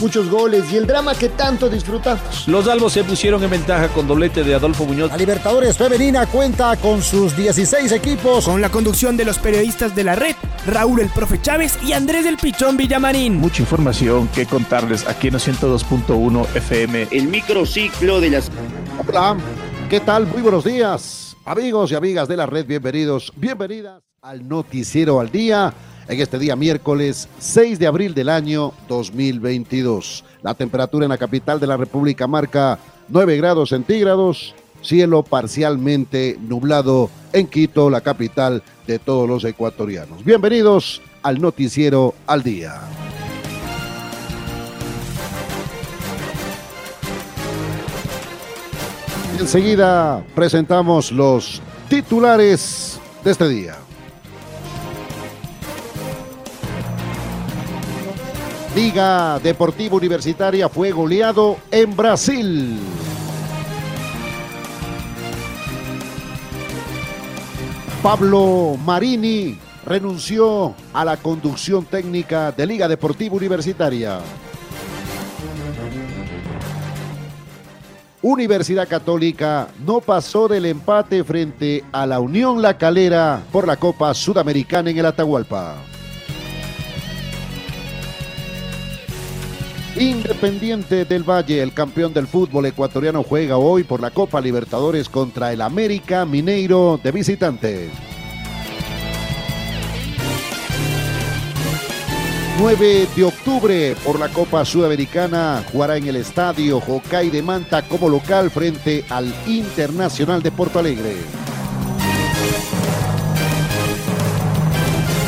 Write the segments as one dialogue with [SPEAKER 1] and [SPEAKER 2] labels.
[SPEAKER 1] muchos goles y el drama que tanto disfrutamos.
[SPEAKER 2] Los albos se pusieron en ventaja con doblete de Adolfo Muñoz.
[SPEAKER 3] La Libertadores Femenina cuenta con sus 16 equipos.
[SPEAKER 4] Con la conducción de los periodistas de la red, Raúl el Profe Chávez y Andrés del Pichón Villamarín.
[SPEAKER 5] Mucha información que contarles aquí en 102.1 FM.
[SPEAKER 6] El microciclo de las...
[SPEAKER 7] Hola, ¿qué tal? Muy buenos días. Amigos y amigas de la red, bienvenidos, bienvenidas al Noticiero al Día en este día miércoles 6 de abril del año 2022. La temperatura en la capital de la República marca 9 grados centígrados, cielo parcialmente nublado en Quito, la capital de todos los ecuatorianos. Bienvenidos al noticiero al día. Enseguida presentamos los titulares de este día. Liga Deportiva Universitaria fue goleado en Brasil. Pablo Marini renunció a la conducción técnica de Liga Deportiva Universitaria. Universidad Católica no pasó del empate frente a la Unión La Calera por la Copa Sudamericana en el Atahualpa. Independiente del Valle, el campeón del fútbol ecuatoriano, juega hoy por la Copa Libertadores contra el América Mineiro de visitante. 9 de octubre por la Copa Sudamericana jugará en el estadio Jocay de Manta como local frente al Internacional de Porto Alegre.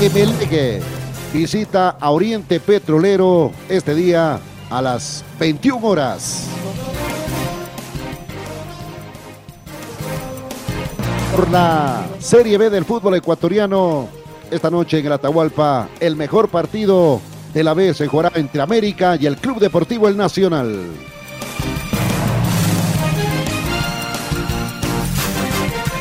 [SPEAKER 7] Emelgue visita a Oriente Petrolero este día a las 21 horas. Por la Serie B del fútbol ecuatoriano, esta noche en el Atahualpa, el mejor partido de la B se jugará entre América y el Club Deportivo El Nacional.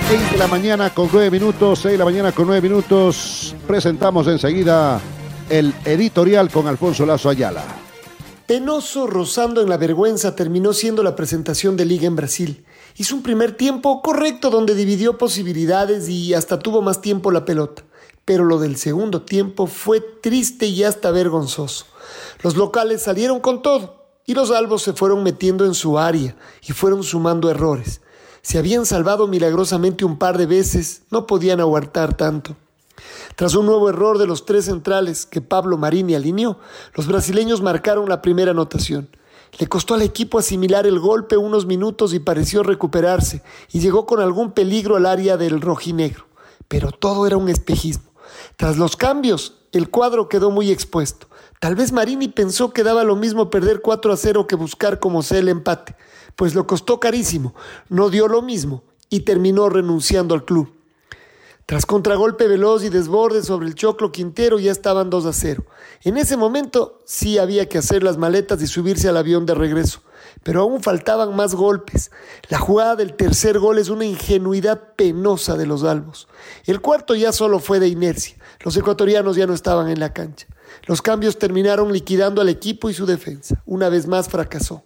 [SPEAKER 7] Seis de la mañana con nueve minutos, seis de la mañana con nueve minutos. Presentamos enseguida el editorial con Alfonso Lazo Ayala.
[SPEAKER 1] Penoso, rozando en la vergüenza, terminó siendo la presentación de Liga en Brasil. Hizo un primer tiempo correcto donde dividió posibilidades y hasta tuvo más tiempo la pelota. Pero lo del segundo tiempo fue triste y hasta vergonzoso. Los locales salieron con todo y los albos se fueron metiendo en su área y fueron sumando errores. Se habían salvado milagrosamente un par de veces, no podían aguantar tanto. Tras un nuevo error de los tres centrales que Pablo Marini alineó, los brasileños marcaron la primera anotación. Le costó al equipo asimilar el golpe unos minutos y pareció recuperarse, y llegó con algún peligro al área del rojinegro. Pero todo era un espejismo. Tras los cambios, el cuadro quedó muy expuesto. Tal vez Marini pensó que daba lo mismo perder 4 a 0 que buscar como sea el empate, pues lo costó carísimo, no dio lo mismo y terminó renunciando al club. Tras contragolpe veloz y desborde sobre el Choclo Quintero ya estaban 2 a 0. En ese momento sí había que hacer las maletas y subirse al avión de regreso, pero aún faltaban más golpes. La jugada del tercer gol es una ingenuidad penosa de los albos. El cuarto ya solo fue de inercia. Los ecuatorianos ya no estaban en la cancha. Los cambios terminaron liquidando al equipo y su defensa. Una vez más fracasó.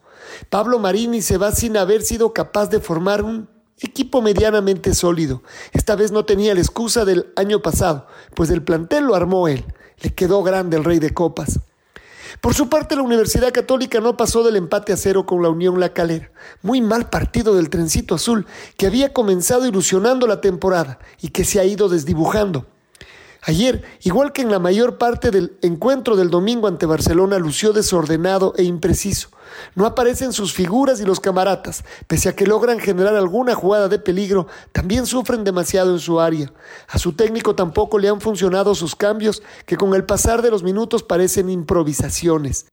[SPEAKER 1] Pablo Marini se va sin haber sido capaz de formar un Equipo medianamente sólido. Esta vez no tenía la excusa del año pasado, pues el plantel lo armó él. Le quedó grande el rey de copas. Por su parte, la Universidad Católica no pasó del empate a cero con la Unión La Calera. Muy mal partido del trencito azul, que había comenzado ilusionando la temporada y que se ha ido desdibujando. Ayer, igual que en la mayor parte del encuentro del domingo ante Barcelona, lució desordenado e impreciso. No aparecen sus figuras y los camaratas, pese a que logran generar alguna jugada de peligro, también sufren demasiado en su área. A su técnico tampoco le han funcionado sus cambios, que con el pasar de los minutos parecen improvisaciones.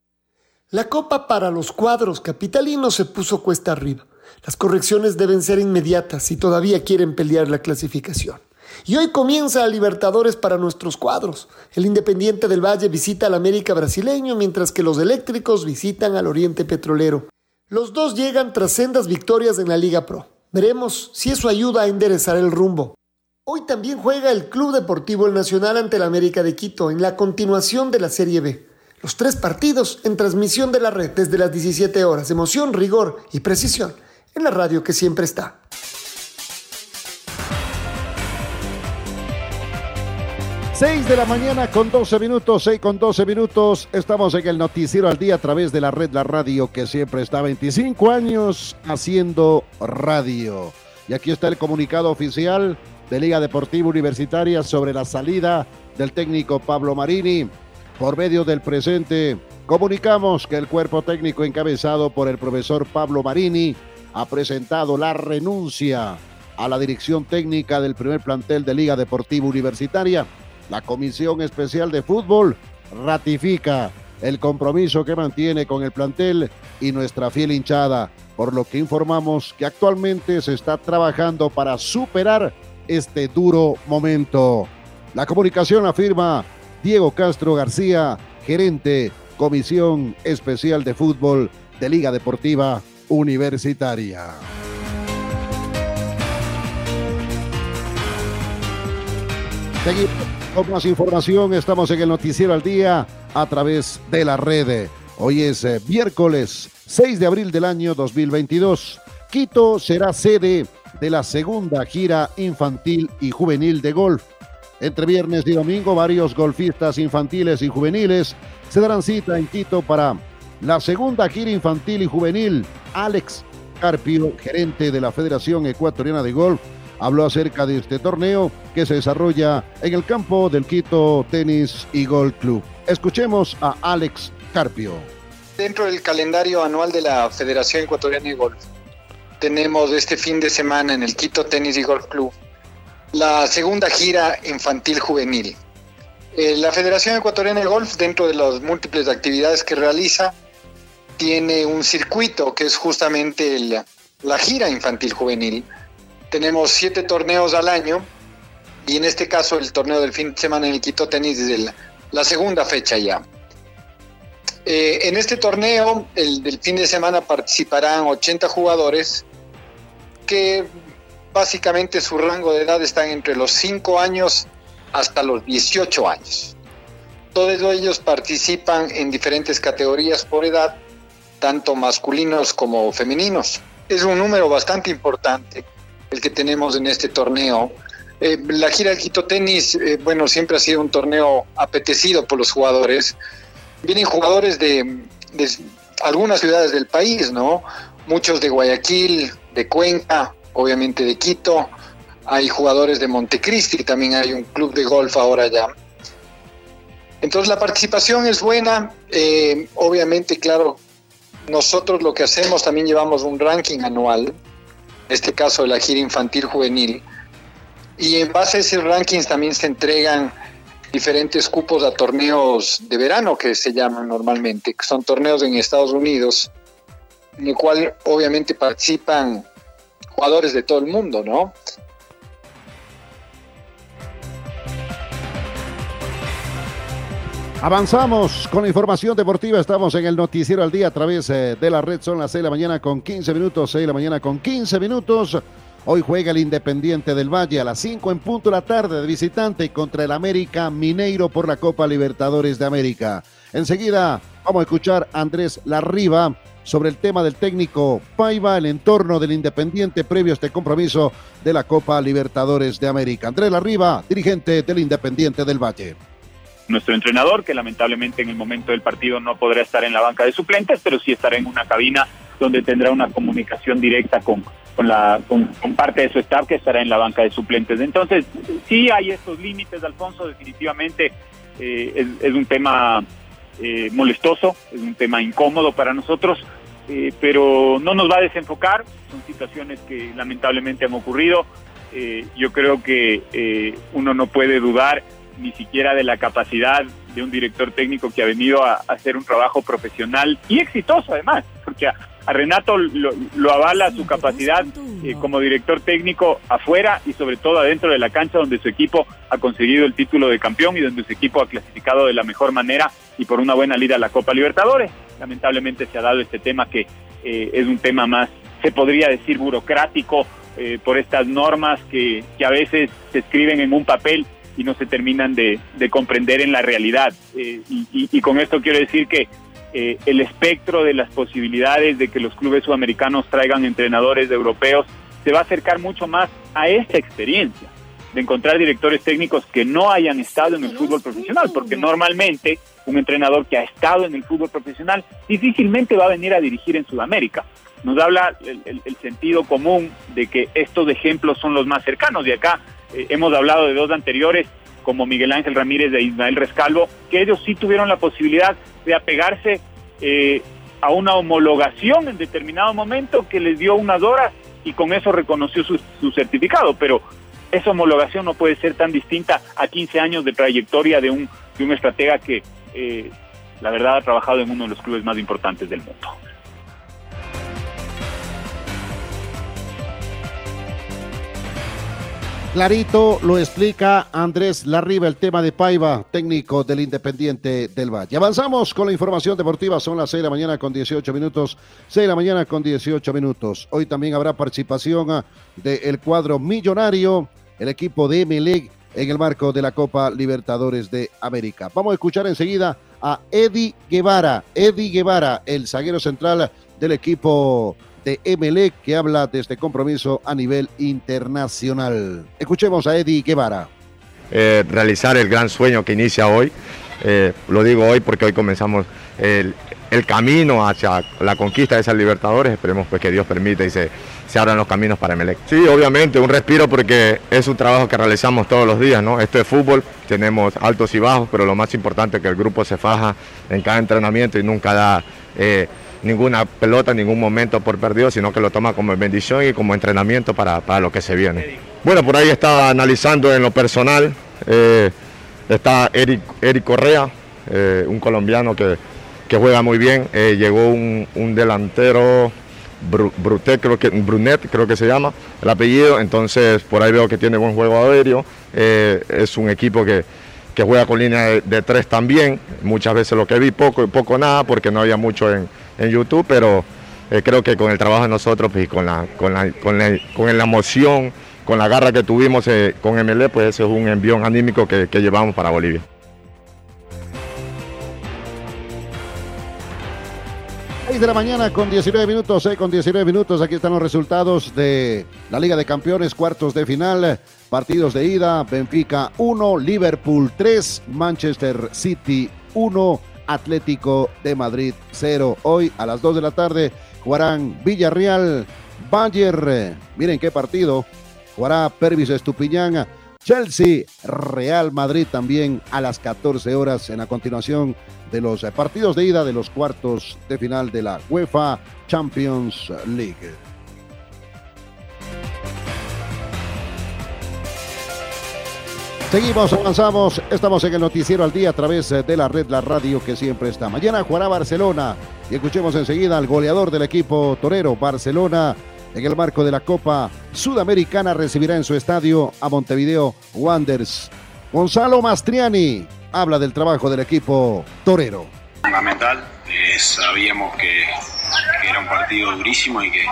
[SPEAKER 1] La copa para los cuadros capitalinos se puso cuesta arriba. Las correcciones deben ser inmediatas si todavía quieren pelear la clasificación. Y hoy comienza Libertadores para nuestros cuadros. El Independiente del Valle visita al América brasileño, mientras que los eléctricos visitan al Oriente Petrolero. Los dos llegan tras sendas victorias en la Liga Pro. Veremos si eso ayuda a enderezar el rumbo. Hoy también juega el Club Deportivo Nacional ante el América de Quito en la continuación de la Serie B. Los tres partidos en transmisión de la red desde las 17 horas. Emoción, rigor y precisión en la radio que siempre está.
[SPEAKER 7] 6 de la mañana con 12 minutos, 6 con 12 minutos. Estamos en el Noticiero al Día a través de la red La Radio que siempre está 25 años haciendo radio. Y aquí está el comunicado oficial de Liga Deportiva Universitaria sobre la salida del técnico Pablo Marini. Por medio del presente, comunicamos que el cuerpo técnico encabezado por el profesor Pablo Marini ha presentado la renuncia a la dirección técnica del primer plantel de Liga Deportiva Universitaria la Comisión Especial de Fútbol ratifica el compromiso que mantiene con el plantel y nuestra fiel hinchada, por lo que informamos que actualmente se está trabajando para superar este duro momento. La comunicación afirma Diego Castro García, gerente, Comisión Especial de Fútbol de Liga Deportiva Universitaria. Con más información, estamos en el Noticiero al Día a través de la red. Hoy es eh, miércoles 6 de abril del año 2022. Quito será sede de la segunda gira infantil y juvenil de golf. Entre viernes y domingo, varios golfistas infantiles y juveniles se darán cita en Quito para la segunda gira infantil y juvenil. Alex Carpio, gerente de la Federación Ecuatoriana de Golf, habló acerca de este torneo que se desarrolla en el campo del Quito Tenis y Golf Club. Escuchemos a Alex Carpio.
[SPEAKER 8] Dentro del calendario anual de la Federación Ecuatoriana de Golf, tenemos este fin de semana en el Quito Tenis y Golf Club la segunda gira infantil juvenil. Eh, la Federación Ecuatoriana de Golf, dentro de las múltiples actividades que realiza, tiene un circuito que es justamente la gira infantil juvenil tenemos siete torneos al año y en este caso el torneo del fin de semana en el Quito Tenis desde la, segunda fecha ya. Eh, en este torneo, el del fin de semana participarán 80 jugadores que básicamente su rango de edad está entre los 5 años hasta los 18 años. Todos ellos participan en diferentes categorías por edad, tanto masculinos como femeninos. Es un número bastante importante el que tenemos en este torneo. Eh, la gira del Quito Tenis, eh, bueno, siempre ha sido un torneo apetecido por los jugadores. Vienen jugadores de, algunas ciudades del país, ¿no? Muchos de Guayaquil, de Cuenca, obviamente de Quito. Hay jugadores de Montecristi, también hay un club de golf ahora ya. Entonces la participación es buena. Eh, obviamente, claro, nosotros lo que hacemos también llevamos un ranking anual este caso de la gira infantil juvenil. Y en base a esos rankings también se entregan diferentes cupos a torneos de verano que se llaman normalmente, que son torneos en Estados Unidos, en el cual obviamente participan jugadores de todo el mundo, ¿no?
[SPEAKER 7] Avanzamos con la información deportiva. Estamos en el Noticiero al Día a través eh, de la red. Son las 6 de la mañana con 15 minutos. 6 de la mañana con 15 minutos. Hoy juega el Independiente del Valle a las 5 en punto de la tarde de visitante contra el América Mineiro por la Copa Libertadores de América. Enseguida vamos a escuchar a Andrés Larriba sobre el tema del técnico Paiva, el entorno del Independiente previo a este compromiso de la Copa Libertadores de América. Andrés Larriba, dirigente del Independiente del Valle
[SPEAKER 9] nuestro entrenador, que lamentablemente en el momento del partido no podrá estar en la banca de suplentes, pero sí estará en una cabina donde tendrá una comunicación directa con, con, la, con, parte de su staff que estará en la banca de suplentes. Entonces, sí hay estos límites, Alfonso, definitivamente eh, es, un tema eh, molestoso, es un tema incómodo para nosotros, eh, pero no nos va a desenfocar, son situaciones que lamentablemente han ocurrido. yo creo que uno no puede dudar ni siquiera de la capacidad de un director técnico que ha venido a, hacer un trabajo profesional y exitoso además, porque a Renato lo, avala su capacidad eh, como director técnico afuera y sobre todo adentro de la cancha donde su equipo ha conseguido el título de campeón y donde su equipo ha clasificado de la mejor manera y por una buena lida a la Copa Libertadores. Lamentablemente se ha dado este tema que eh, es un tema más, se podría decir, burocrático eh, por estas normas que, que, a veces se escriben en un papel y no se terminan de, comprender en la realidad. y, y con esto quiero decir que eh, el espectro de las posibilidades de que los clubes sudamericanos traigan entrenadores europeos se va a acercar mucho más a esta experiencia de encontrar directores técnicos que no hayan estado en el fútbol profesional, porque normalmente un entrenador que ha estado en el fútbol profesional difícilmente va a venir a dirigir en Sudamérica. Nos habla el, sentido común de que estos ejemplos son los más cercanos. De acá eh, hemos hablado de dos anteriores, como Miguel Ángel Ramírez de Ismael Rescalvo, que ellos sí tuvieron la posibilidad de apegarse eh, a una homologación en determinado momento que les dio unas horas y con eso reconoció su, certificado, pero esa homologación no puede ser tan distinta a 15 años de trayectoria de un, de un estratega que eh, la verdad ha trabajado en uno de los clubes más importantes del mundo.
[SPEAKER 7] Clarito lo explica Andrés Larriba, el tema de Paiva, técnico del Independiente del Valle. Avanzamos con la información deportiva, son las 6 de la mañana con 18 minutos, 6 de la mañana con 18 minutos. Hoy también habrá participación ah, del cuadro millonario, el equipo de Emelec en el marco de la Copa Libertadores de América. Vamos a escuchar enseguida a Eddie Guevara, Eddie Guevara, el zaguero central del equipo de MLE que habla de este compromiso a nivel internacional. Escuchemos a Eddie Guevara.
[SPEAKER 10] Eh, realizar el gran sueño que inicia hoy. Eh, lo digo hoy porque hoy comenzamos el, camino hacia la conquista de esas Libertadores. Esperemos pues que Dios permita y se, se abran los caminos para Emelec. Sí, obviamente, un respiro porque es un trabajo que realizamos todos los días, ¿no? Esto es fútbol, tenemos altos y bajos, pero lo más importante es que el grupo se faja en cada entrenamiento y nunca da... Eh, ninguna pelota, ningún momento por perdido, sino que lo toma como bendición y como entrenamiento para, lo que se viene. Bueno, por ahí estaba analizando en lo personal, eh, está Eric, Eric Correa, eh, un colombiano que, juega muy bien, eh, llegó un, delantero, creo que, Brunet creo que se llama el apellido, entonces por ahí veo que tiene buen juego aéreo, es un equipo que, juega con línea de, tres también, muchas veces lo que vi poco y poco nada porque no había mucho en, en YouTube, pero eh, creo que con el trabajo de nosotros y con la, con la, con la, con la emoción, con la garra que tuvimos eh, con MLE, pues ese es un envión anímico que, que llevamos para Bolivia.
[SPEAKER 7] de la mañana con 19 minutos, eh, con 19 minutos. Aquí están los resultados de la Liga de Campeones, cuartos de final, partidos de ida. Benfica 1, Liverpool 3, Manchester City 1, Atlético de Madrid 0. Hoy a las 2 de la tarde jugarán Villarreal, Bayer. Miren qué partido. Jugará Pervis Estupiñán, Chelsea, Real Madrid también a las 14 horas en la continuación de los partidos de ida de los cuartos de final de la UEFA Champions League. Seguimos, avanzamos, estamos en el noticiero al día a través de la red La Radio que siempre está. Mañana jugará Barcelona y escuchemos enseguida al goleador del equipo torero Barcelona en el marco de la Copa Sudamericana recibirá en su estadio a Montevideo Wanderers. Gonzalo Mastriani habla del trabajo del equipo torero.
[SPEAKER 11] Fundamental, eh, sabíamos que, era un partido durísimo y que,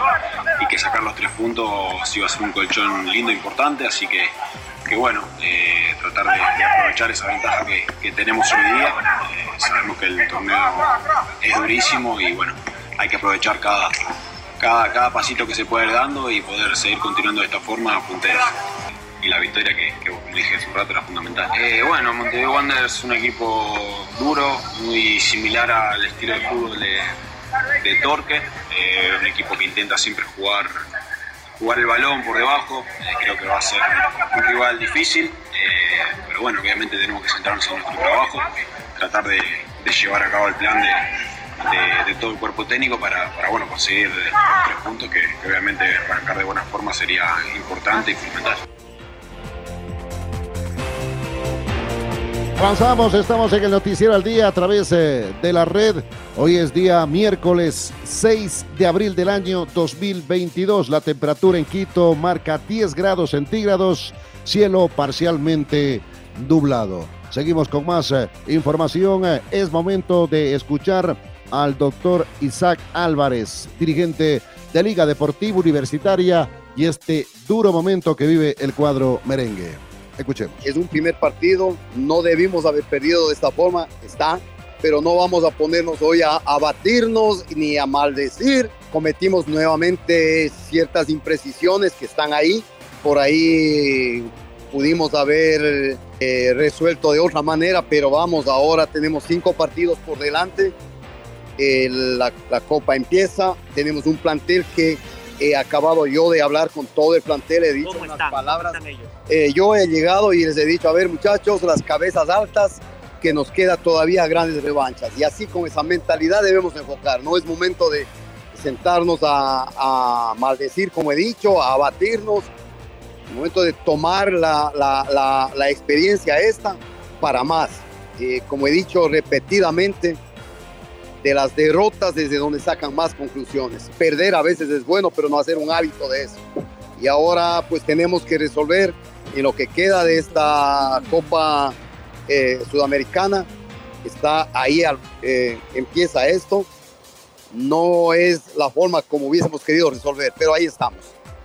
[SPEAKER 11] y que sacar los tres puntos iba a ser un colchón lindo e importante, así que que bueno, eh, tratar de, aprovechar esa ventaja que, tenemos hoy día. Eh, sabemos que el torneo es durísimo y bueno, hay que aprovechar cada, cada, cada pasito que se puede ir dando y poder seguir continuando de esta forma punteros. Y la victoria que, que dije hace un rato era fundamental. Eh, bueno, Montevideo Wanderers es un equipo duro, muy similar al estilo de fútbol de Torque, un equipo que intenta siempre jugar jugar el balón por debajo. Eh, creo que va a ser un rival difícil, eh, pero bueno, obviamente tenemos que centrarnos en nuestro trabajo, tratar de, llevar a cabo el plan de, todo el cuerpo técnico para, bueno, conseguir los tres puntos que, que obviamente arrancar de buena forma sería importante y fundamental.
[SPEAKER 7] Avanzamos, estamos en el Noticiero al Día a través eh, de la red. Hoy es día miércoles 6 de abril del año 2022. La temperatura en Quito marca 10 grados centígrados, cielo parcialmente nublado. Seguimos con más eh, información. Eh, es momento de escuchar al doctor Isaac Álvarez, dirigente de Liga Deportiva Universitaria y este duro momento que vive el cuadro merengue. Escuchemos.
[SPEAKER 12] Es un primer partido, no debimos haber perdido de esta forma, está, pero no vamos a ponernos hoy a, batirnos ni a maldecir. Cometimos nuevamente ciertas imprecisiones que están ahí. Por ahí pudimos haber eh, resuelto de otra manera, pero vamos, ahora tenemos cinco partidos por delante. la, la Copa empieza, tenemos un plantel que he acabado yo de hablar con todo el plantel, he dicho unas palabras. Eh, yo he llegado y les he dicho, a ver muchachos, las cabezas altas, que nos queda todavía grandes revanchas. Y así con esa mentalidad debemos enfocar. No es momento de sentarnos a, maldecir, como he dicho, a abatirnos. Es momento de tomar la, la, la, experiencia esta para más. Eh, como he dicho repetidamente, de las derrotas desde donde sacan más conclusiones. Perder a veces es bueno, pero no hacer un hábito de eso. Y ahora pues tenemos que resolver en lo que queda de esta Copa eh, Sudamericana. Está ahí, eh, empieza esto. No es la forma como hubiésemos querido resolver, pero ahí estamos.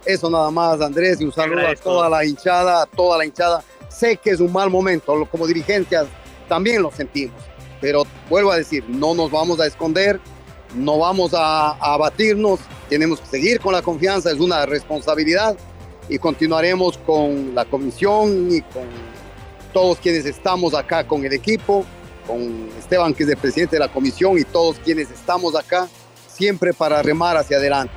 [SPEAKER 12] Eso nada más, Andrés, y un saludo a toda la hinchada, a toda la hinchada. Sé que es un mal momento, como dirigencias también lo sentimos pero vuelvo a decir, no nos vamos a esconder, no vamos a, abatirnos, tenemos que seguir con la confianza, es una responsabilidad y continuaremos con la comisión y con todos quienes estamos acá con el equipo, con Esteban que es el presidente de la comisión y todos quienes estamos acá, siempre para remar hacia adelante.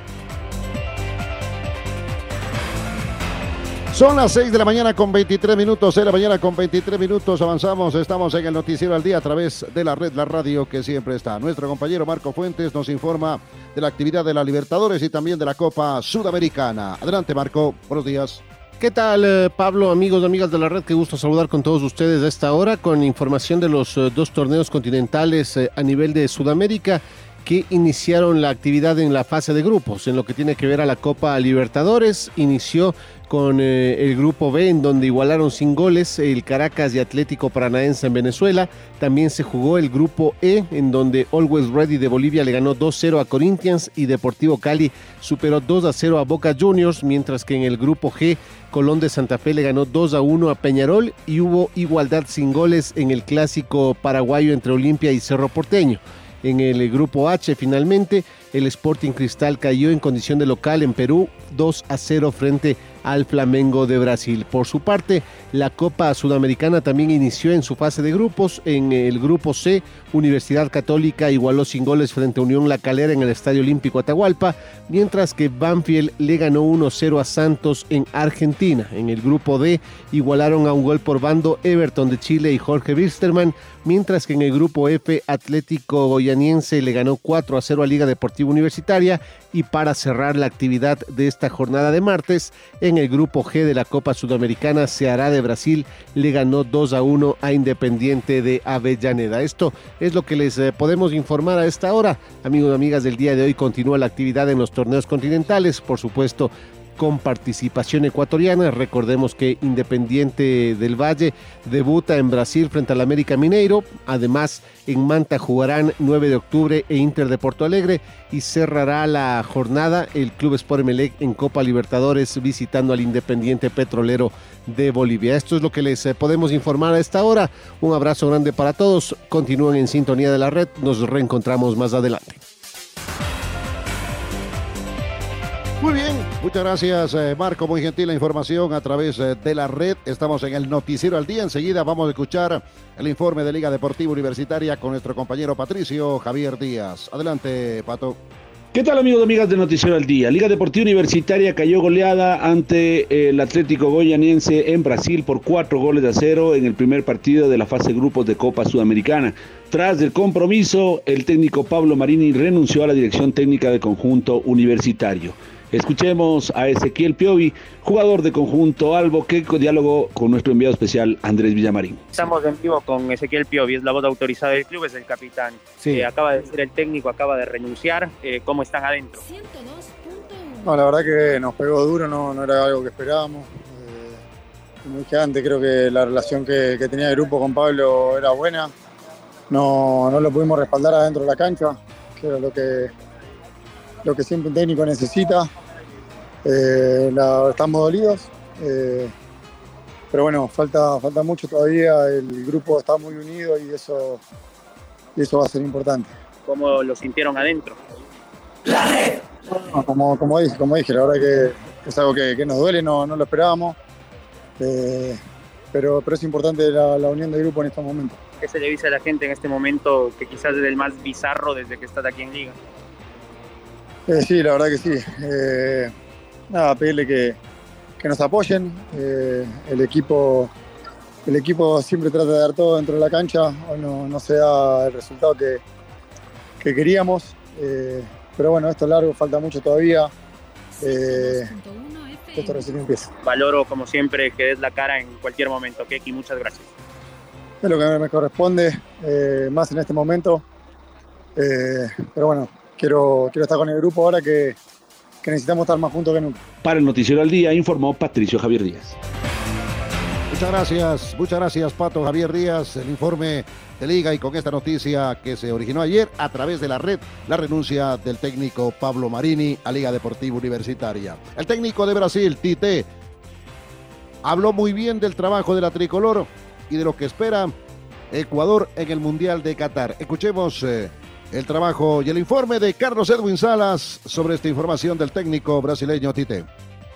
[SPEAKER 7] Son las 6 de la mañana con 23 minutos, 6 de la mañana con 23 minutos, avanzamos, estamos en el noticiero al día a través de la red, la radio que siempre está. Nuestro compañero Marco Fuentes nos informa de la actividad de la Libertadores y también de la Copa Sudamericana. Adelante Marco, buenos días.
[SPEAKER 13] ¿Qué tal, eh, Pablo, amigos y amigas de la red? Qué gusto saludar con todos ustedes a esta hora con información de los eh, dos torneos continentales eh, a nivel de Sudamérica que iniciaron la actividad en la fase de grupos. En lo que tiene que ver a la Copa Libertadores, inició con eh, el grupo B en donde igualaron sin goles el Caracas y Atlético Paranaense en Venezuela. También se jugó el grupo E en donde Always Ready de Bolivia le ganó 2-0 a Corinthians y Deportivo Cali superó 2-0 a Boca Juniors, mientras que en el grupo G Colón de Santa Fe le ganó 2-1 a Peñarol y hubo igualdad sin goles en el clásico paraguayo entre Olimpia y Cerro Porteño. En el grupo H. Finalmente el Sporting Cristal cayó en condición de local en Perú 2 a 0 frente al Flamengo de Brasil. Por su parte, la Copa Sudamericana también inició en su fase de grupos. En el grupo C, Universidad Católica igualó sin goles frente a Unión La Calera en el Estadio Olímpico Atahualpa, mientras que Banfield le ganó 1-0 a Santos en Argentina. En el grupo D igualaron a un gol por bando Everton de Chile y Jorge Wisterman, mientras que en el grupo F Atlético Goyaniense le ganó 4 a 0 a Liga Deportiva Universitaria y para cerrar la actividad de esta jornada de martes, en el grupo G de la Copa Sudamericana, Ceará de Brasil le ganó 2 a 1 a Independiente de Avellaneda. Esto es lo que les eh, podemos informar a esta hora. Amigos y amigas del día de hoy, continúa la actividad en los torneos continentales. Por supuesto, con participación ecuatoriana. Recordemos que Independiente del Valle debuta en Brasil frente al América Mineiro. Además, en Manta jugarán 9 de octubre e Inter de Porto Alegre y cerrará la jornada el Club Sport Emelec en Copa Libertadores visitando al Independiente Petrolero de Bolivia. Esto es lo que les eh, podemos informar a esta hora. Un abrazo grande para todos. Continúen en sintonía de la red. Nos reencontramos más adelante.
[SPEAKER 7] Muy bien, muchas gracias eh, Marco, muy gentil la información a través eh, de la red. Estamos en el noticiero al día. Enseguida vamos a escuchar el informe de Liga Deportiva Universitaria con nuestro compañero Patricio Javier Díaz. Adelante, Pato.
[SPEAKER 2] ¿Qué tal amigos y amigas de Noticiero al Día? Liga Deportiva Universitaria cayó goleada ante el Atlético Goyaniense en Brasil por cuatro goles a cero en el primer partido de la fase grupos de Copa Sudamericana. Tras el compromiso, el técnico Pablo Marini renunció a la dirección técnica del conjunto universitario. Escuchemos a Ezequiel Piovi, jugador de conjunto Albo, que diálogo con nuestro enviado especial Andrés Villamarín.
[SPEAKER 14] Estamos en vivo con Ezequiel Piovi, es la voz autorizada del club, es el capitán.
[SPEAKER 15] Sí.
[SPEAKER 14] Eh, acaba de ser el técnico, acaba de renunciar. Eh, ¿Cómo están adentro?
[SPEAKER 15] No, la verdad que nos pegó duro, no, no era algo que esperábamos. Eh, como dije antes, creo que la relación que, que tenía el grupo con Pablo era buena. No, no lo pudimos respaldar adentro de la cancha, que era lo que, lo que siempre un técnico necesita. Eh, la- estamos dolidos, eh, pero bueno, falta, falta mucho todavía. El grupo está muy unido y eso, y eso va a ser importante.
[SPEAKER 14] ¿Cómo lo sintieron adentro?
[SPEAKER 15] Como, como, dije, como dije, la verdad que es algo que, que nos duele, no, no lo esperábamos. Eh, pero, pero es importante la, la unión del grupo en estos momentos.
[SPEAKER 14] ¿Qué se le dice a la gente en este momento que quizás es el más bizarro desde que estás aquí en Liga?
[SPEAKER 15] Eh, sí, la verdad que sí. Eh, nada, pedirle que, que nos apoyen. Eh, el, equipo, el equipo siempre trata de dar todo dentro de la cancha. Hoy no, no se da el resultado que, que queríamos. Pero bueno, esto es largo, falta mucho todavía. Esto recién empieza.
[SPEAKER 14] Valoro, como siempre, que des la cara en cualquier momento. Keki, muchas gracias.
[SPEAKER 15] Es lo que me corresponde, más en este momento. Pero bueno, quiero, quiero estar con el grupo ahora que, que necesitamos estar más juntos que nunca.
[SPEAKER 2] Para el Noticiero al Día informó Patricio Javier Díaz.
[SPEAKER 7] Muchas gracias, muchas gracias Pato Javier Díaz, el informe de Liga y con esta noticia que se originó ayer a través de la red, la renuncia del técnico Pablo Marini a Liga Deportiva Universitaria. El técnico de Brasil, Tite, habló muy bien del trabajo de la tricolor y de lo que espera Ecuador en el Mundial de Qatar. Escuchemos eh, el trabajo y el informe de Carlos Edwin Salas sobre esta información del técnico brasileño Tite.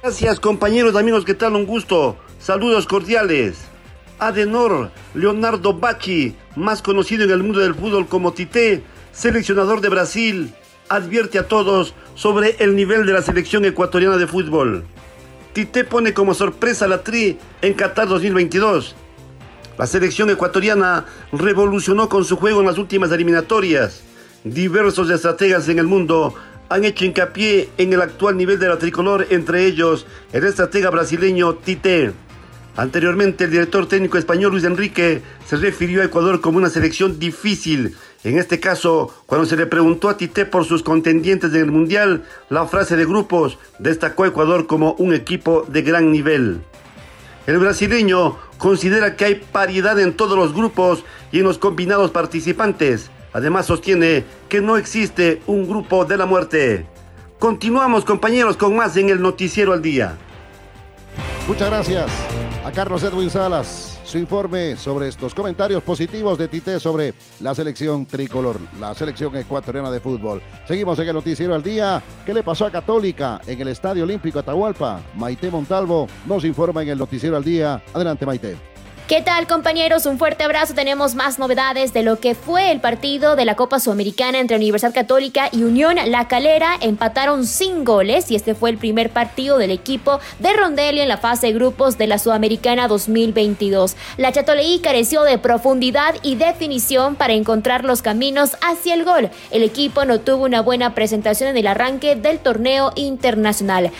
[SPEAKER 6] Gracias compañeros, amigos, ¿qué tal? Un gusto. Saludos cordiales. Adenor Leonardo Bacci, más conocido en el mundo del fútbol como Tite, seleccionador de Brasil, advierte a todos sobre el nivel de la selección ecuatoriana de fútbol. Tite pone como sorpresa la Tri en Qatar 2022. La selección ecuatoriana revolucionó con su juego en las últimas eliminatorias. Diversos estrategas en el mundo han hecho hincapié en el actual nivel de la tricolor, entre ellos el estratega brasileño Tite. Anteriormente, el director técnico español Luis Enrique se refirió a Ecuador como una selección difícil. En este caso, cuando se le preguntó a Tite por sus contendientes en el Mundial, la frase de grupos destacó a Ecuador como un equipo de gran nivel. El brasileño considera que hay paridad en todos los grupos y en los combinados participantes. Además sostiene que no existe un grupo de la muerte. Continuamos compañeros con más en el Noticiero al Día.
[SPEAKER 7] Muchas gracias a Carlos Edwin Salas. Su informe sobre estos comentarios positivos de Tite sobre la selección tricolor, la selección ecuatoriana de fútbol. Seguimos en el Noticiero al Día. ¿Qué le pasó a Católica en el Estadio Olímpico Atahualpa? Maite Montalvo nos informa en el Noticiero al Día. Adelante, Maite.
[SPEAKER 16] ¿Qué tal compañeros? Un fuerte abrazo. Tenemos más novedades de lo que fue el partido de la Copa Sudamericana entre Universidad Católica y Unión La Calera. Empataron sin goles y este fue el primer partido del equipo de Rondelli en la fase de grupos de la Sudamericana 2022. La Chatoleí careció de profundidad y definición para encontrar los caminos hacia el gol. El equipo no tuvo una buena presentación en el arranque del torneo internacional.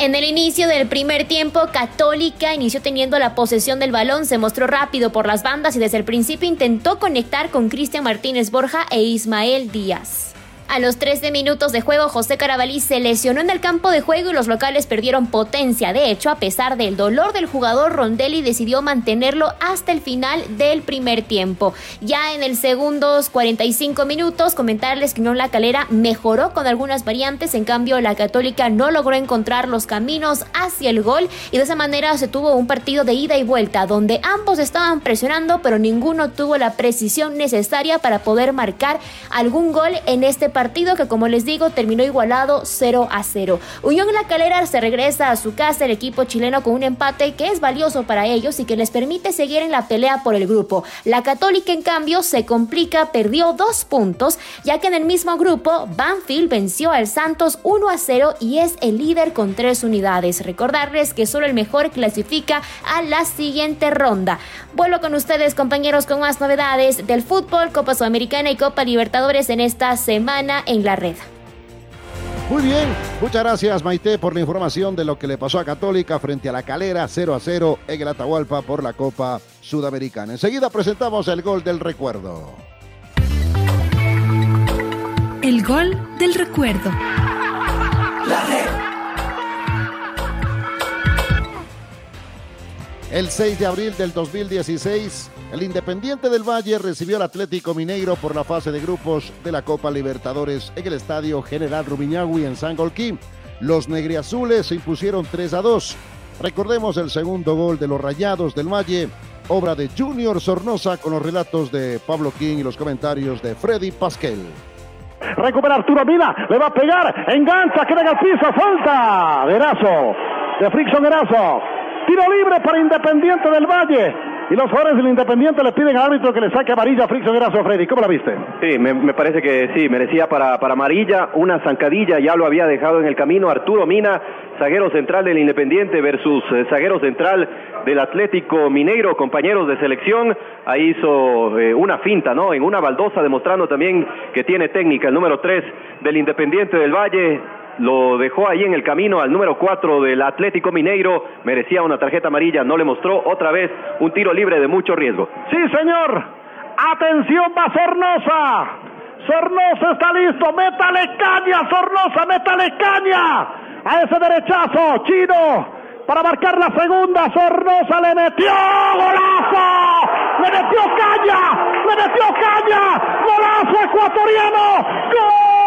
[SPEAKER 16] En el inicio del primer tiempo, Católica inició teniendo la posesión del balón, se mostró rápido por las bandas y desde el principio intentó conectar con Cristian Martínez Borja e Ismael Díaz. A los 13 minutos de juego, José Carabalí se lesionó en el campo de juego y los locales perdieron potencia. De hecho, a pesar del dolor del jugador, Rondelli decidió mantenerlo hasta el final del primer tiempo. Ya en el segundos 45 minutos, comentarles que La Calera mejoró con algunas variantes, en cambio la Católica no logró encontrar los caminos hacia el gol y de esa manera se tuvo un partido de ida y vuelta donde ambos estaban presionando, pero ninguno tuvo la precisión necesaria para poder marcar algún gol en este partido partido que como les digo terminó igualado 0 a 0. Unión La Calera se regresa a su casa el equipo chileno con un empate que es valioso para ellos y que les permite seguir en la pelea por el grupo. La Católica en cambio se complica, perdió dos puntos ya que en el mismo grupo Banfield venció al Santos 1 a 0 y es el líder con tres unidades. Recordarles que solo el mejor clasifica a la siguiente ronda. Vuelvo con ustedes compañeros con más novedades del fútbol, Copa Sudamericana y Copa Libertadores en esta semana en la red.
[SPEAKER 7] Muy bien, muchas gracias Maite por la información de lo que le pasó a Católica frente a la Calera 0 a 0 en el Atahualpa por la Copa Sudamericana. Enseguida presentamos el gol del recuerdo.
[SPEAKER 17] El gol del recuerdo.
[SPEAKER 7] El 6 de abril del 2016, el Independiente del Valle recibió al Atlético Mineiro por la fase de grupos de la Copa Libertadores en el Estadio General Rumiñahui en Sangolquí. Los negriazules se impusieron 3 a 2. Recordemos el segundo gol de los Rayados del Valle, obra de Junior Sornosa con los relatos de Pablo King y los comentarios de Freddy Pasquel.
[SPEAKER 18] Recupera Arturo Mina, le va a pegar, engancha, queda el piso, falta. Verazo, de Frickson Erazo. Tiro libre para Independiente del Valle. Y los jugadores del Independiente le piden al árbitro que le saque amarilla a Frickson Erazo, Freddy. ¿Cómo la viste?
[SPEAKER 19] Sí, me, parece que sí, merecía para, para amarilla una zancadilla, ya lo había dejado en el camino Arturo Mina, zaguero central del Independiente versus eh, zaguero central del Atlético Mineiro, compañeros de selección, ahí hizo eh, una finta, ¿no? En una baldosa, demostrando también que tiene técnica, el número 3 del Independiente del Valle, lo dejó ahí en el camino al número 4 del Atlético Mineiro, merecía una tarjeta amarilla, no le mostró otra vez un tiro libre de mucho riesgo.
[SPEAKER 18] Sí, señor. Atención, va Sornosa. Sornosa está listo. Métale caña, Sornosa, métale caña. A ese derechazo, Chino. Para marcar la segunda, Sornosa le metió golazo. Le metió caña. Le metió caña. Golazo ecuatoriano. ¡Gol!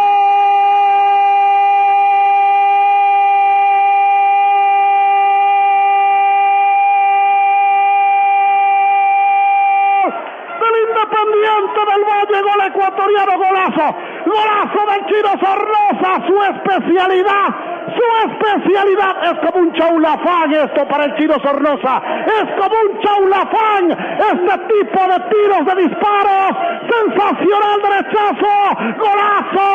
[SPEAKER 18] Independiente del Valle, gol ecuatoriano, golazo, golazo del Chino Sornosa, su especialidad, su especialidad es como un chaulafán esto para el Chino Sornosa, es como un chaulafán este tipo de tiros de disparos, sensacional derechazo, golazo,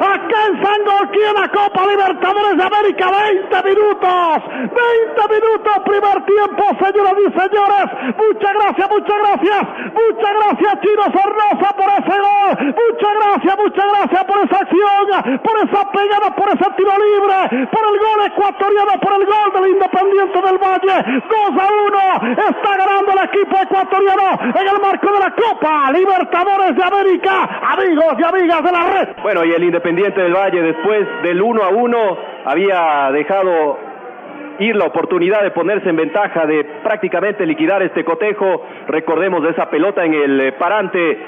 [SPEAKER 18] acá en Sangolquí en la Copa Libertadores de América, 20 minutos, 20 minutos, primer tiempo, señoras y señores, muchas gracias, muchas gracias, muchas gracias Chino Sornosa por ese gol, muchas gracias, muchas gracias por esa acción, por esa pegada, por ese tiro libre, por el gol ecuatoriano, por el gol del Independiente del Valle, 2 a 1, está ganando el equipo ecuatoriano en el marco de la Copa Libertadores de América, amigos y amigas de la red.
[SPEAKER 19] Bueno, y el Independiente del Valle después del 1 a 1 había dejado ir la oportunidad de ponerse en ventaja, de prácticamente liquidar este cotejo. Recordemos de esa pelota en el eh, parante,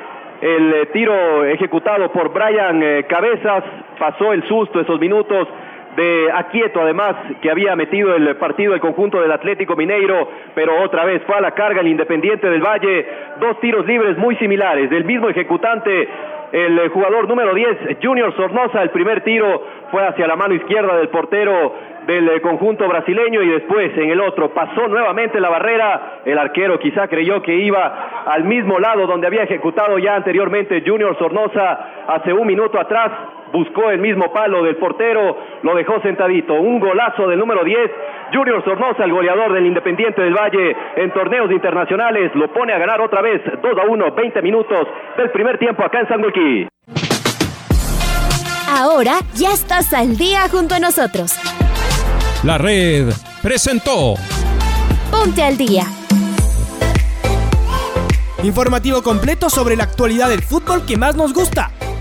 [SPEAKER 19] el eh, tiro ejecutado por Brian eh, Cabezas, pasó el susto esos minutos de Aquieto, además, que había metido el partido el conjunto del Atlético Mineiro, pero otra vez fue a la carga el Independiente del Valle, dos tiros libres muy similares, del mismo ejecutante, el jugador número 10, Junior Sornosa, el primer tiro fue hacia la mano izquierda del portero del conjunto brasileño y después en el otro pasó nuevamente la barrera, el arquero quizá creyó que iba al mismo lado donde había ejecutado ya anteriormente Junior Sornosa hace un minuto atrás, buscó el mismo palo del portero, lo dejó sentadito, un golazo del número 10, Junior Sornosa, el goleador del Independiente del Valle en torneos internacionales, lo pone a ganar otra vez 2 a 1, 20 minutos del primer tiempo acá en Sangolquí.
[SPEAKER 16] Ahora ya estás al día junto a nosotros.
[SPEAKER 20] La red presentó
[SPEAKER 16] Ponte al día.
[SPEAKER 4] Informativo completo sobre la actualidad del fútbol que más nos gusta,